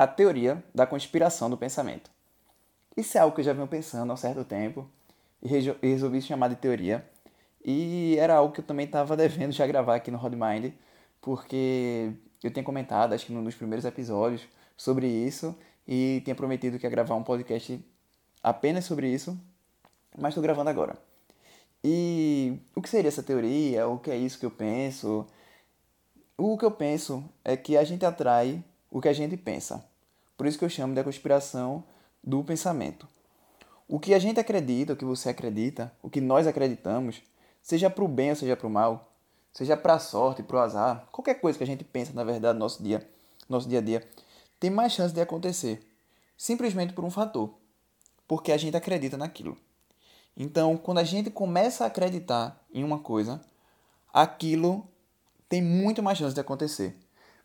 a teoria da conspiração do pensamento. Isso é algo que eu já venho pensando há um certo tempo e resolvi chamar de teoria. E era algo que eu também estava devendo já gravar aqui no Rodmind, porque eu tinha comentado, acho que num dos primeiros episódios, sobre isso e tinha prometido que ia gravar um podcast apenas sobre isso, mas estou gravando agora. E o que seria essa teoria? O que é isso que eu penso? O que eu penso é que a gente atrai o que a gente pensa. Por isso que eu chamo de conspiração do pensamento. O que a gente acredita, o que você acredita, o que nós acreditamos, seja para o bem ou seja para o mal, seja para a sorte, para o azar, qualquer coisa que a gente pensa na verdade no nosso dia, nosso dia a dia, tem mais chance de acontecer, simplesmente por um fator, porque a gente acredita naquilo. Então, quando a gente começa a acreditar em uma coisa, aquilo tem muito mais chance de acontecer.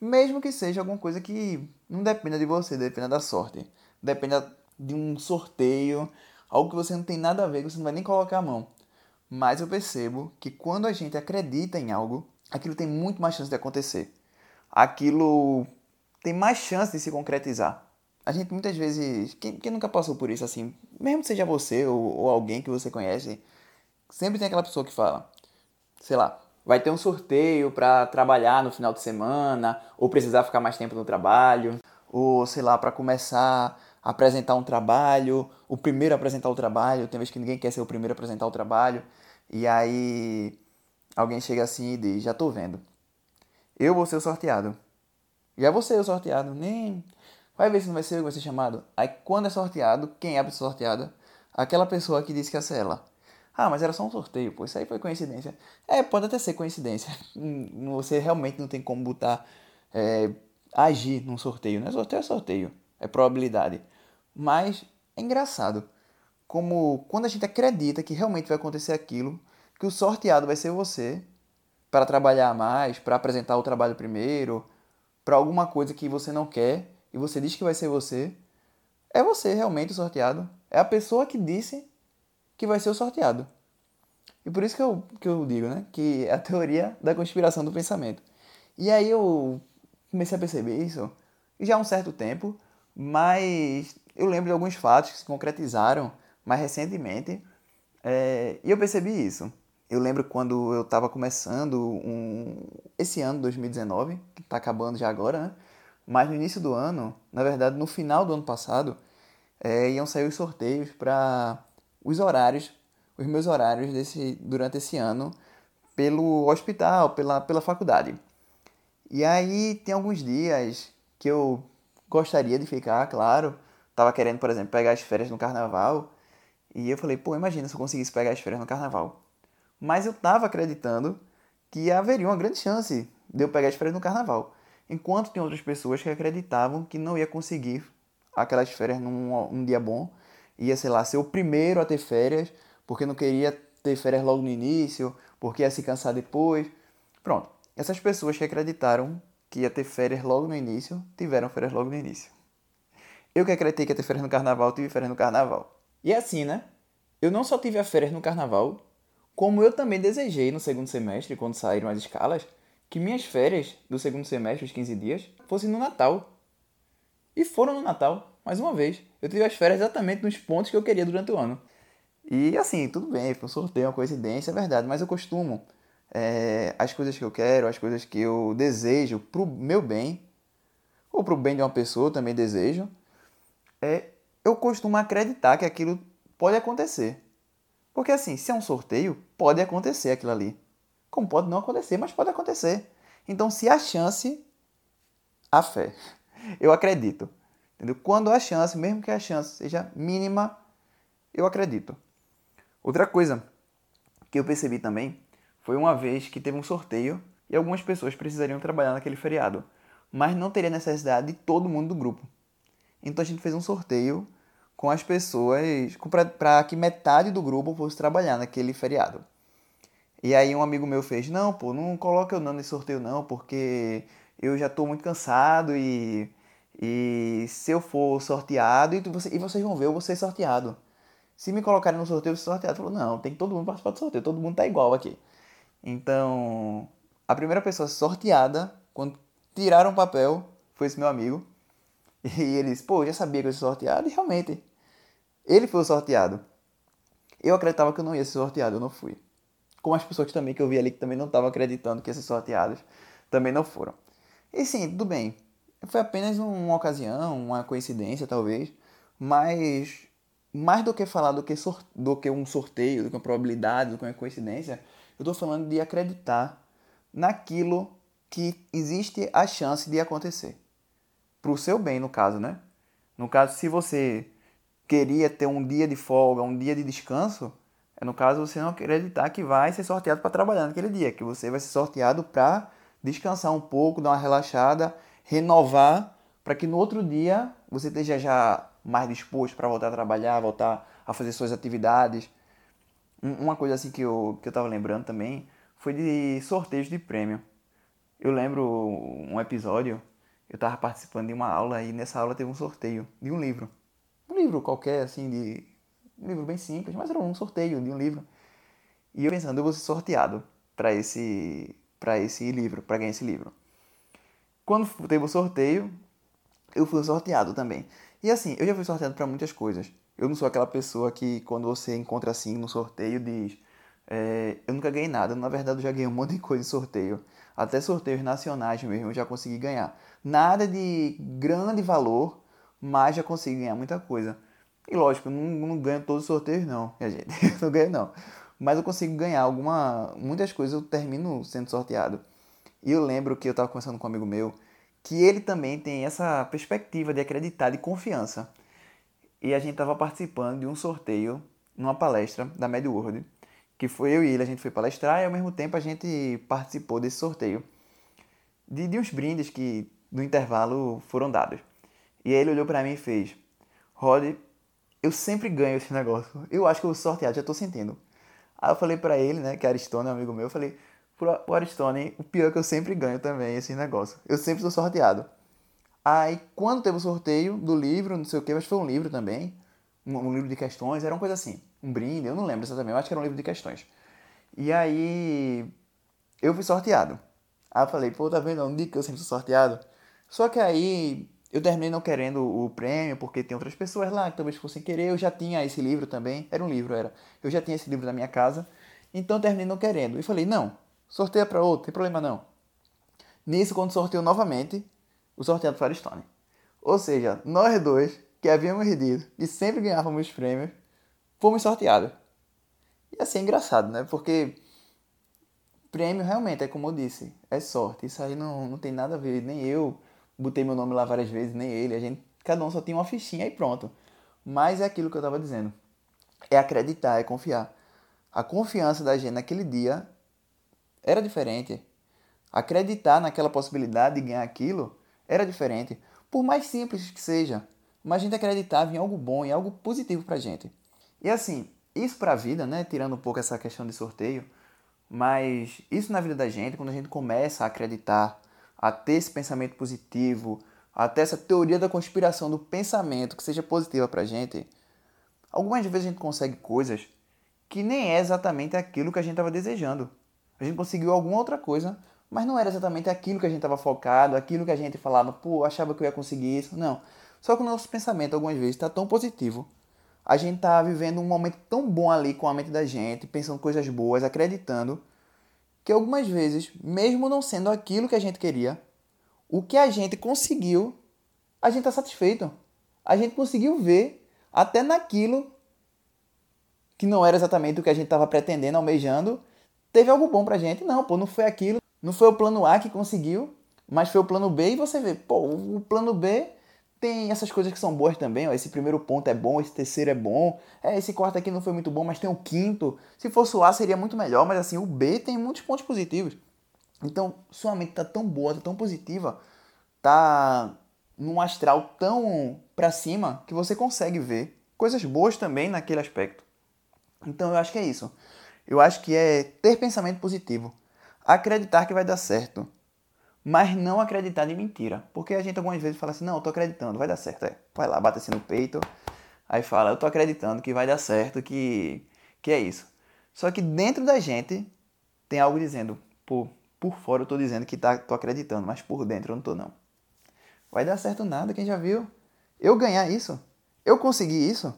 Mesmo que seja alguma coisa que não dependa de você, dependa da sorte, dependa de um sorteio, algo que você não tem nada a ver, que você não vai nem colocar a mão. Mas eu percebo que quando a gente acredita em algo, aquilo tem muito mais chance de acontecer. Aquilo tem mais chance de se concretizar. A gente muitas vezes, quem, quem nunca passou por isso assim, mesmo seja você ou, ou alguém que você conhece, sempre tem aquela pessoa que fala, sei lá, vai ter um sorteio para trabalhar no final de semana, ou precisar ficar mais tempo no trabalho, ou sei lá, para começar a apresentar um trabalho, o primeiro a apresentar o trabalho, tem vezes que ninguém quer ser o primeiro a apresentar o trabalho, e aí alguém chega assim e diz: Já tô vendo, eu vou ser o sorteado. Já vou ser o sorteado, nem. Vai ver se não vai ser eu que vai ser chamado. Aí quando é sorteado, quem é a pessoa sorteada? Aquela pessoa que disse que ia ser ela. Ah, mas era só um sorteio, pô, isso aí foi coincidência. É, pode até ser coincidência. Hum, você realmente não tem como botar. É, agir num sorteio, né? Sorteio é sorteio, é probabilidade. Mas é engraçado como quando a gente acredita que realmente vai acontecer aquilo, que o sorteado vai ser você para trabalhar mais, para apresentar o trabalho primeiro, para alguma coisa que você não quer e você diz que vai ser você, é você realmente o sorteado. É a pessoa que disse que vai ser o sorteado. E por isso que eu, que eu digo, né? Que é a teoria da conspiração do pensamento. E aí eu comecei a perceber isso já há um certo tempo, mas eu lembro de alguns fatos que se concretizaram mais recentemente é, e eu percebi isso. Eu lembro quando eu estava começando um, esse ano, 2019, que está acabando já agora, né? Mas no início do ano, na verdade, no final do ano passado, é, iam sair os sorteios para os horários, os meus horários desse, durante esse ano, pelo hospital, pela, pela faculdade. E aí tem alguns dias que eu gostaria de ficar, claro. Tava querendo, por exemplo, pegar as férias no carnaval. E eu falei, pô, imagina se eu conseguisse pegar as férias no carnaval. Mas eu tava acreditando que haveria uma grande chance de eu pegar as férias no carnaval. Enquanto tem outras pessoas que acreditavam que não ia conseguir aquelas férias num um dia bom. Ia, sei lá, ser o primeiro a ter férias, porque não queria ter férias logo no início, porque ia se cansar depois. Pronto. Essas pessoas que acreditaram que ia ter férias logo no início, tiveram férias logo no início. Eu que acreditei que ia ter férias no carnaval, tive férias no carnaval. E é assim, né? Eu não só tive as férias no carnaval, como eu também desejei no segundo semestre, quando saíram as escalas, que minhas férias do segundo semestre, os 15 dias, fossem no Natal. E foram no Natal, mais uma vez. Eu tive as férias exatamente nos pontos que eu queria durante o ano. E assim, tudo bem, foi um sorteio, uma coincidência, é verdade, mas eu costumo é, as coisas que eu quero, as coisas que eu desejo pro meu bem, ou pro bem de uma pessoa também desejo, é, eu costumo acreditar que aquilo pode acontecer. Porque assim, se é um sorteio, pode acontecer aquilo ali. Como pode não acontecer, mas pode acontecer. Então, se há chance, há fé. Eu acredito. Entendeu? Quando há chance, mesmo que a chance seja mínima, eu acredito. Outra coisa que eu percebi também foi uma vez que teve um sorteio e algumas pessoas precisariam trabalhar naquele feriado, mas não teria necessidade de todo mundo do grupo. Então a gente fez um sorteio com as pessoas para que metade do grupo fosse trabalhar naquele feriado. E aí um amigo meu fez: "Não, pô, não coloca eu não nesse sorteio não, porque eu já estou muito cansado e e se eu for sorteado e, você, e vocês vão ver eu vou ser sorteado. Se me colocarem no sorteio, eu vou ser sorteado. Falou: "Não, tem que todo mundo participar do sorteio, todo mundo tá igual aqui". Então, a primeira pessoa sorteada, quando tiraram o papel, foi esse meu amigo. E ele disse, pô, eu já sabia que eu ia ser sorteado, e realmente, ele foi o sorteado. Eu acreditava que eu não ia ser sorteado, eu não fui. Como as pessoas também que eu vi ali que também não estavam acreditando que ia ser sorteados, também não foram. E sim, tudo bem. Foi apenas uma ocasião, uma coincidência talvez, mas mais do que falar do que, do que um sorteio, do que uma probabilidade, do que uma coincidência, eu estou falando de acreditar naquilo que existe a chance de acontecer. Para o seu bem, no caso, né? No caso, se você queria ter um dia de folga, um dia de descanso, é no caso você não acreditar que vai ser sorteado para trabalhar naquele dia, que você vai ser sorteado para descansar um pouco, dar uma relaxada, renovar, para que no outro dia você esteja já mais disposto para voltar a trabalhar, voltar a fazer suas atividades. Uma coisa assim que eu, que eu tava lembrando também foi de sorteios de prêmio. Eu lembro um episódio, eu estava participando de uma aula e nessa aula teve um sorteio de um livro um livro qualquer, assim, de. Um livro bem simples, mas era um sorteio de um livro. E eu pensando, eu vou ser sorteado para esse, para esse livro, para ganhar esse livro. Quando teve o sorteio, eu fui sorteado também. E assim, eu já fui sorteado para muitas coisas. Eu não sou aquela pessoa que, quando você encontra assim no sorteio, diz: é, Eu nunca ganhei nada. Na verdade, eu já ganhei um monte de coisa em sorteio. Até sorteios nacionais mesmo eu já consegui ganhar. Nada de grande valor, mas já consigo ganhar muita coisa. E lógico, eu não, não ganho todos os sorteios não, minha gente, não ganho não. Mas eu consigo ganhar alguma, muitas coisas eu termino sendo sorteado. E eu lembro que eu estava conversando com um amigo meu, que ele também tem essa perspectiva de acreditar, de confiança. E a gente estava participando de um sorteio numa palestra da MedWorld, que foi eu e ele, a gente foi palestrar e ao mesmo tempo a gente participou desse sorteio de, de uns brindes que no intervalo foram dados. E aí ele olhou para mim e fez: Rod, eu sempre ganho esse negócio. Eu acho que eu vou sortear, já tô sentindo. Aí eu falei para ele, né, que é Aristone, um amigo meu, eu falei: pro Aristone, o pior é que eu sempre ganho também esse negócio. Eu sempre sou sorteado. Aí quando teve o sorteio do livro, não sei o que, mas foi um livro também, um, um, livro de questões, era uma coisa assim, um brinde, eu não lembro exatamente, eu acho que era um livro de questões. E aí eu fui sorteado. Aí eu falei, pô, tá vendo? Não digo que eu sempre sou sorteado. Só que aí eu terminei não querendo o prêmio, porque tem outras pessoas lá que talvez fossem querer. Eu já tinha esse livro também. Era um livro, era. Eu já tinha esse livro na minha casa. Então eu terminei não querendo. E falei, não, sorteia para outro, tem problema não. Nisso, quando sorteou novamente, o sorteado foi Aristone. Ou seja, nós dois, que havíamos rendido e sempre ganhávamos os prêmios, fomos sorteados. E assim é engraçado, né? Porque prêmio realmente é como eu disse, é sorte. Isso aí não, não tem nada a ver, nem eu botei meu nome lá várias vezes, nem ele, a gente, cada um só tinha uma fichinha e pronto. Mas é aquilo que eu estava dizendo. É acreditar, é confiar. A confiança da gente naquele dia era diferente. Acreditar naquela possibilidade de ganhar aquilo era diferente. Por mais simples que seja, mas a gente acreditava em algo bom, em algo positivo pra gente. E assim, isso pra vida, né, tirando um pouco essa questão de sorteio, mas isso na vida da gente, quando a gente começa a acreditar a ter esse pensamento positivo, a ter essa teoria da conspiração do pensamento que seja positiva pra gente, algumas vezes a gente consegue coisas que nem é exatamente aquilo que a gente estava desejando. A gente conseguiu alguma outra coisa, mas não era exatamente aquilo que a gente estava focado, aquilo que a gente falava, pô, achava que eu ia conseguir isso. Não. Só que o nosso pensamento algumas vezes está tão positivo. A gente está vivendo um momento tão bom ali com a mente da gente, pensando coisas boas, acreditando, que algumas vezes, mesmo não sendo aquilo que a gente queria, o que a gente conseguiu, a gente está satisfeito. A gente conseguiu ver até naquilo que não era exatamente o que a gente estava pretendendo, almejando, teve algo bom pra gente. Não, pô, não foi aquilo, não foi o plano A que conseguiu, mas foi o plano B e você vê, pô, o plano B tem essas coisas que são boas também, ó. Esse primeiro ponto é bom, esse terceiro é bom. É, esse quarto aqui não foi muito bom, mas tem o quinto. Se fosse o A seria muito melhor, mas assim, o B tem muitos pontos positivos. Então, sua mente tá tão boa, tá tão positiva, tá num astral tão para cima que você consegue ver coisas boas também naquele aspecto. Então, eu acho que é isso. Eu acho que é ter pensamento positivo, acreditar que vai dar certo mas não acreditar de mentira. Porque a gente algumas vezes fala assim, não, eu tô acreditando, vai dar certo. É. Vai lá, bate assim no peito, aí fala, eu tô acreditando que vai dar certo, que, que é isso. Só que dentro da gente tem algo dizendo, pô, por fora eu tô dizendo que tá, tô acreditando, mas por dentro eu não tô não. Vai dar certo nada, quem já viu? Eu ganhar isso? Eu conseguir isso?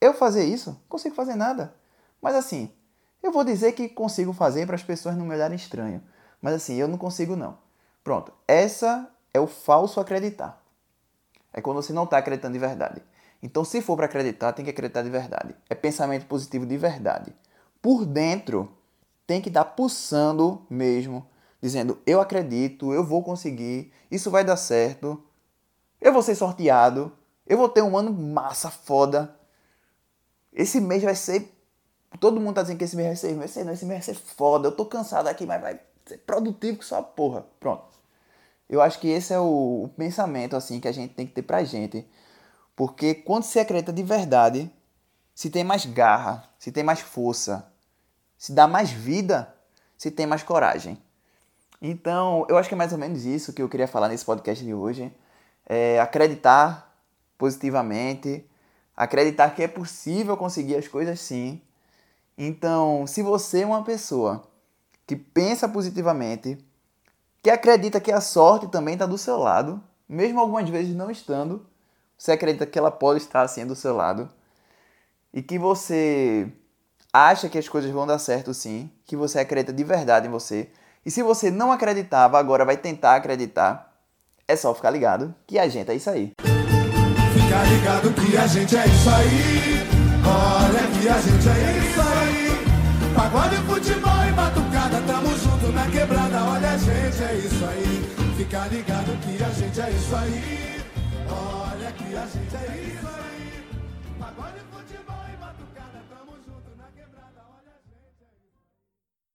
Eu fazer isso? Não consigo fazer nada. Mas assim, eu vou dizer que consigo fazer para as pessoas não me olharem estranho. Mas assim, eu não consigo não. Pronto. Essa é o falso acreditar. É quando você não está acreditando de verdade. Então, se for para acreditar, tem que acreditar de verdade. É pensamento positivo de verdade. Por dentro, tem que estar pulsando mesmo, dizendo: eu acredito, eu vou conseguir, isso vai dar certo, eu vou ser sorteado, eu vou ter um ano massa, foda. Esse mês vai ser. Todo mundo tá dizendo que esse mês vai ser. Vai ser não, esse mês vai ser foda. Eu tô cansado aqui, mas vai ser produtivo que só porra. Pronto. Eu acho que esse é o, o pensamento assim que a gente tem que ter pra gente. Porque quando se acredita de verdade, se tem mais garra, se tem mais força, se dá mais vida, se tem mais coragem. Então, eu acho que é mais ou menos isso que eu queria falar nesse podcast de hoje. É acreditar positivamente, acreditar que é possível conseguir as coisas sim. Então, se você é uma pessoa que pensa positivamente, que acredita que a sorte também está do seu lado, mesmo algumas vezes não estando, você acredita que ela pode estar assim do seu lado, e que você acha que as coisas vão dar certo sim, que você acredita de verdade em você. E se você não acreditava, agora vai tentar acreditar, é só ficar ligado que a gente é isso aí. Fica ligado que a gente é isso aí. Olha que a gente é isso aí. Pagode, futebol e batucada, tamo junto na quebrada. Olha a gente é isso aí. Fica ligado que a gente é isso aí. Olha que a gente é isso aí. Pagode, futebol